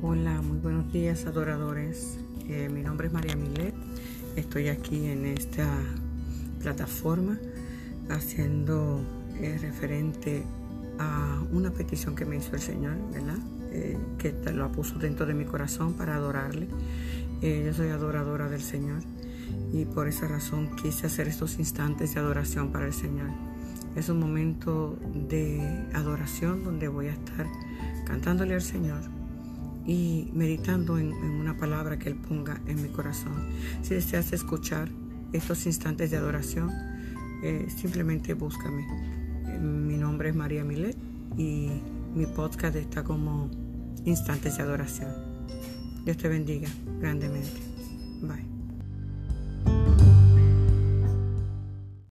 Hola, muy buenos días adoradores. Eh, mi nombre es María Milet. Estoy aquí en esta plataforma haciendo eh, referente a una petición que me hizo el Señor, ¿verdad? Eh, que lo puso dentro de mi corazón para adorarle. yo soy adoradora del Señor y por esa razón quise hacer estos instantes de adoración para el Señor. Es un momento de adoración donde voy a estar cantándole al Señor y meditando en, una palabra que Él ponga en mi corazón. Si deseas escuchar estos instantes de adoración, eh, simplemente búscame. Mi nombre es María Milet y mi podcast está como Instantes de Adoración. Dios te bendiga grandemente. Bye.